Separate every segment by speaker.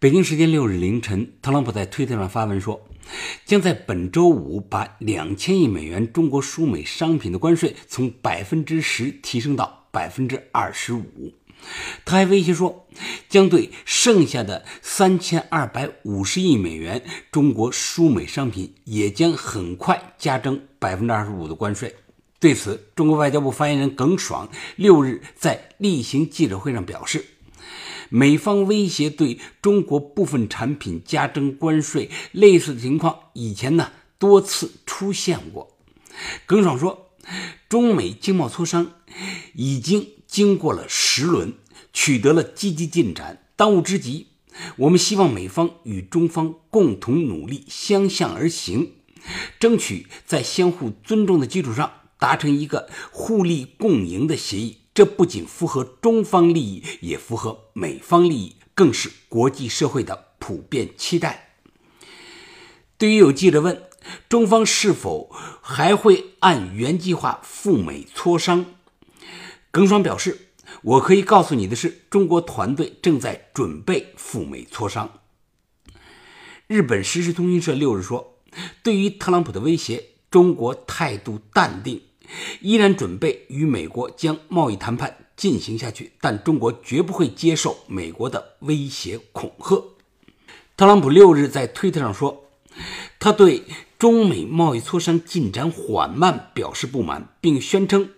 Speaker 1: 北京时间六日凌晨，特朗普在推特上发文说，将在本周五把两千亿美元中国输美商品的关税从百分之十提升到百分之二十五。他还威胁说，将对剩下的三千二百五十亿美元中国输美商品也将很快加征百分之二十五的关税。对此，中国外交部发言人耿爽六日在例行记者会上表示，美方威胁对中国部分产品加征关税，类似的情况以前呢多次出现过。耿爽说，中美经贸磋商已经。经过了十轮，取得了积极进展。当务之急，我们希望美方与中方共同努力，相向而行，争取在相互尊重的基础上达成一个互利共赢的协议。这不仅符合中方利益，也符合美方利益，更是国际社会的普遍期待。对于有记者问中方是否还会按原计划赴美磋商？耿爽表示：“我可以告诉你的是，中国团队正在准备赴美磋商。”日本时事通讯社六日说：“对于特朗普的威胁，中国态度淡定，依然准备与美国将贸易谈判进行下去，但中国绝不会接受美国的威胁恐吓。”特朗普六日在推特上说：“他对。”中美贸易磋商进展缓慢，表示不满，并宣称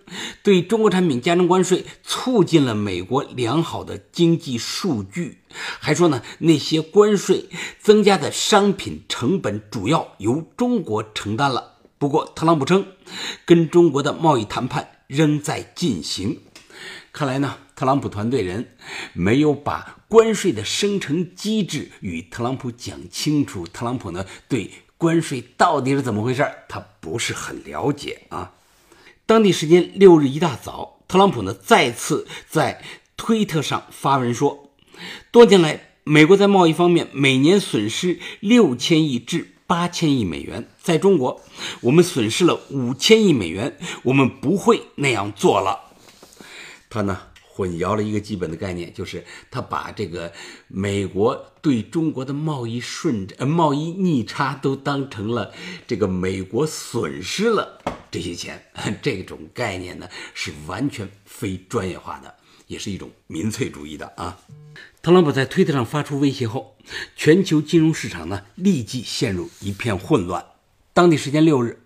Speaker 1: 对中国产品加征关税促进了美国良好的经济数据，还说呢那些关税增加的商品成本主要由中国承担了。不过，特朗普称跟中国的贸易谈判仍在进行。看来呢，特朗普团队人没有把关税的生成机制与特朗普讲清楚。特朗普呢对。关税到底是怎么回事？他不是很了解啊。当地时间六日一大早，特朗普呢再次在推特上发文说，多年来美国在贸易方面每年损失六千亿至八千亿美元，在中国我们损失了五千亿美元，我们不会那样做了。他呢？混淆了一个基本的概念，就是他把这个美国对中国的贸易顺呃贸易逆差都当成了这个美国损失了这些钱，这种概念呢是完全非专业化的，也是一种民粹主义的啊。特朗普在推特上发出威胁后，全球金融市场呢立即陷入一片混乱。当地时间六日，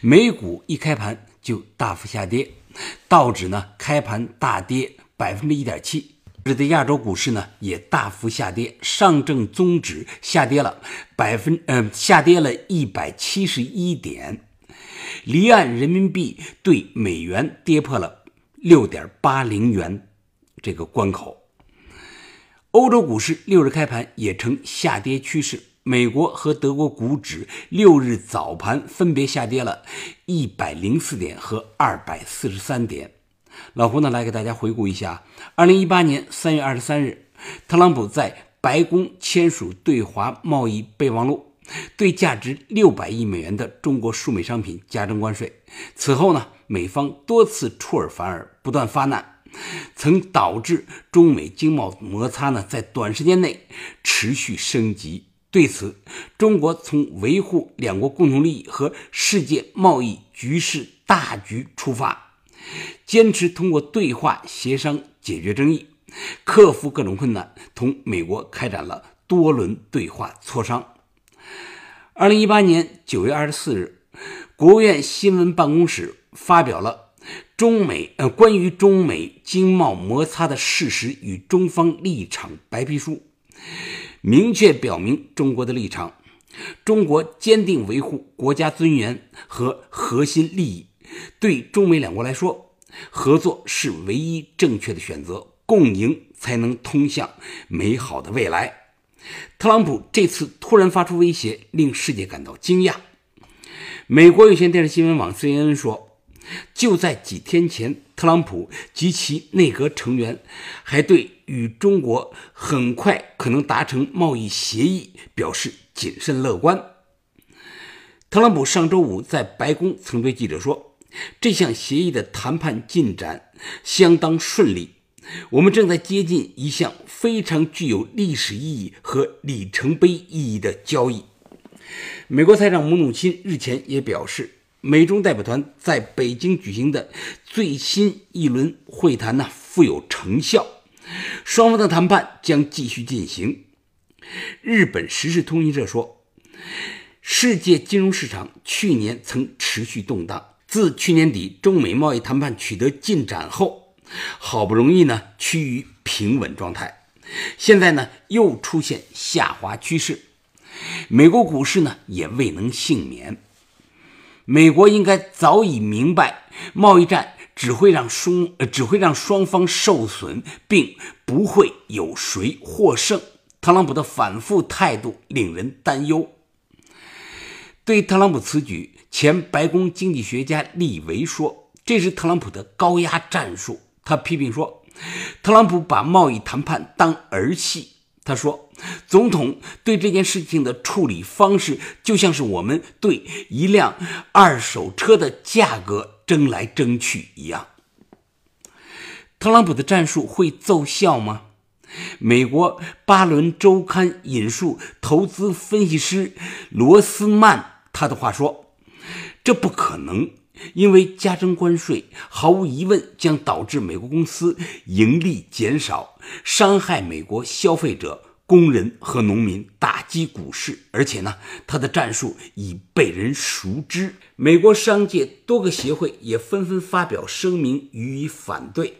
Speaker 1: 美股一开盘就大幅下跌，道指呢开盘大跌。百分之一点七，日的亚洲股市呢也大幅下跌，上证综指下跌了百分，呃，下跌了一百七十一点，离岸人民币对美元跌破了六点八零元这个关口。欧洲股市六日开盘也呈下跌趋势，美国和德国股指六日早盘分别下跌了一百零四点和二百四十三点。老胡呢，来给大家回顾一下：二零一八年三月二十三日，特朗普在白宫签署对华贸易备忘录，对价值六百亿美元的中国输美商品加征关税。此后呢，美方多次出尔反尔，不断发难，曾导致中美经贸摩擦呢在短时间内持续升级。对此，中国从维护两国共同利益和世界贸易局势大局出发。坚持通过对话协商解决争议，克服各种困难，同美国开展了多轮对话磋商。二零一八年九月二十四日，国务院新闻办公室发表了中美呃关于中美经贸摩擦的事实与中方立场白皮书，明确表明中国的立场：中国坚定维护国家尊严和核心利益。对中美两国来说，合作是唯一正确的选择，共赢才能通向美好的未来。特朗普这次突然发出威胁，令世界感到惊讶。美国有线电视新闻网 CNN 说，就在几天前，特朗普及其内阁成员还对与中国很快可能达成贸易协议表示谨慎乐观。特朗普上周五在白宫曾对记者说：“这项协议的谈判进展相当顺利，我们正在接近一项非常具有历史意义和里程碑意义的交易。”美国财长姆努钦日前也表示。美中代表团在北京举行的最新一轮会谈呢，富有成效，双方的谈判将继续进行。日本时事通讯社说，世界金融市场去年曾持续动荡，自去年底中美贸易谈判取得进展后，好不容易呢趋于平稳状态，现在呢又出现下滑趋势，美国股市呢也未能幸免。美国应该早已明白，贸易战只会让双呃只会让双方受损，并不会有谁获胜。特朗普的反复态度令人担忧。对特朗普此举，前白宫经济学家利维说：“这是特朗普的高压战术。”他批评说：“特朗普把贸易谈判当儿戏。”他说：“总统对这件事情的处理方式，就像是我们对一辆二手车的价格争来争去一样。”特朗普的战术会奏效吗？美国《巴伦周刊》引述投资分析师罗斯曼他的话说：“这不可能。”因为加征关税毫无疑问将导致美国公司盈利减少，伤害美国消费者、工人和农民，打击股市。而且呢，他的战术已被人熟知。美国商界多个协会也纷纷发表声明予以反对。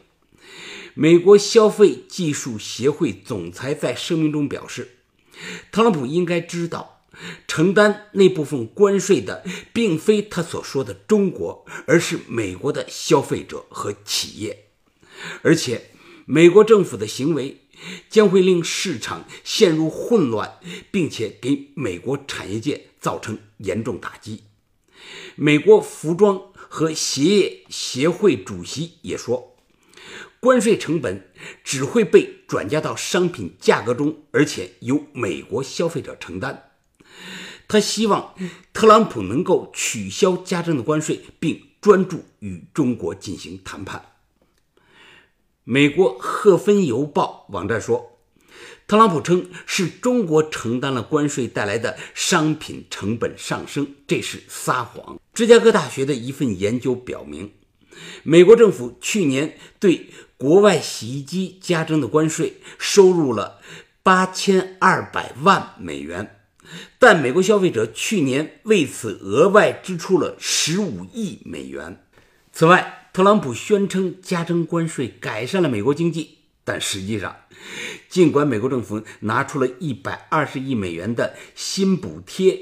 Speaker 1: 美国消费技术协会总裁在声明中表示：“特朗普应该知道。”承担那部分关税的，并非他所说的中国，而是美国的消费者和企业。而且，美国政府的行为将会令市场陷入混乱，并且给美国产业界造成严重打击。美国服装和鞋业协会主席也说，关税成本只会被转嫁到商品价格中，而且由美国消费者承担。他希望特朗普能够取消加征的关税，并专注与中国进行谈判。美国《赫芬邮报》网站说，特朗普称是中国承担了关税带来的商品成本上升，这是撒谎。芝加哥大学的一份研究表明，美国政府去年对国外洗衣机加征的关税收入了八千二百万美元。但美国消费者去年为此额外支出了十五亿美元。此外，特朗普宣称加征关税改善了美国经济，但实际上，尽管美国政府拿出了一百二十亿美元的新补贴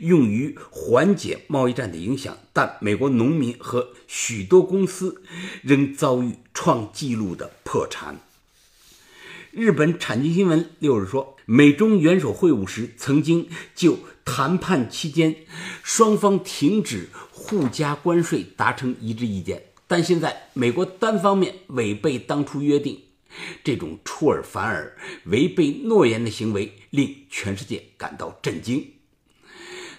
Speaker 1: 用于缓解贸易战的影响，但美国农民和许多公司仍遭遇创纪录的破产。日本产经新闻六日说。美中元首会晤时，曾经就谈判期间双方停止互加关税达成一致意见，但现在美国单方面违背当初约定，这种出尔反尔、违背诺言的行为令全世界感到震惊。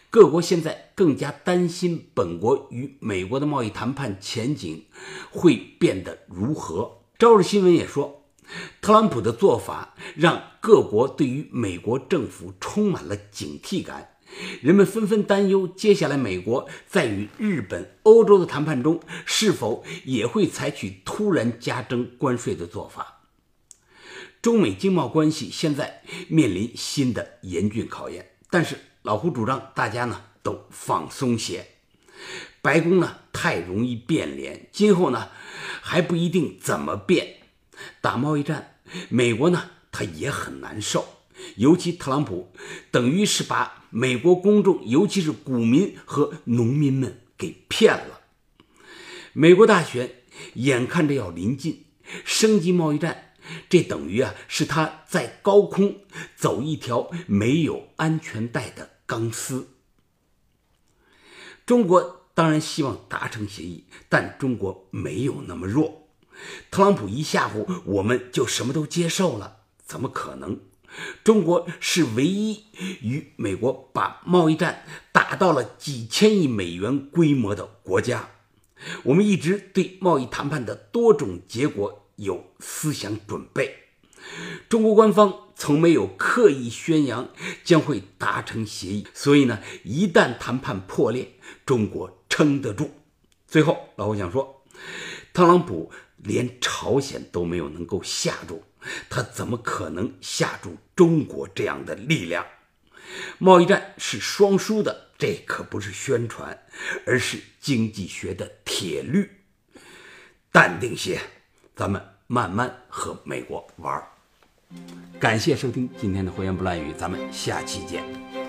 Speaker 1: 各国现在更加担心本国与美国的贸易谈判前景会变得如何。朝日新闻也说。特朗普的做法让各国对于美国政府充满了警惕感，人们纷纷担忧，接下来美国在与日本、欧洲的谈判中是否也会采取突然加征关税的做法。中美经贸关系现在面临新的严峻考验，但是老胡主张大家呢都放松些。白宫呢太容易变脸，今后呢还不一定怎么变。打贸易战，美国呢，他也很难受。尤其特朗普，等于是把美国公众，尤其是股民和农民们给骗了。美国大选眼看着要临近，升级贸易战，这等于啊，是他在高空走一条没有安全带的钢丝。中国当然希望达成协议，但中国没有那么弱。特朗普一吓唬，我们就什么都接受了？怎么可能？中国是唯一与美国把贸易战打到了几千亿美元规模的国家。我们一直对贸易谈判的多种结果有思想准备。中国官方从没有刻意宣扬将会达成协议，所以呢，一旦谈判破裂，中国撑得住。最后，老胡想说，特朗普连朝鲜都没有能够吓住，他怎么可能吓住中国这样的力量？贸易战是双输的，这可不是宣传，而是经济学的铁律。淡定些，咱们慢慢和美国玩。感谢收听今天的《胡言不乱语》，咱们下期见。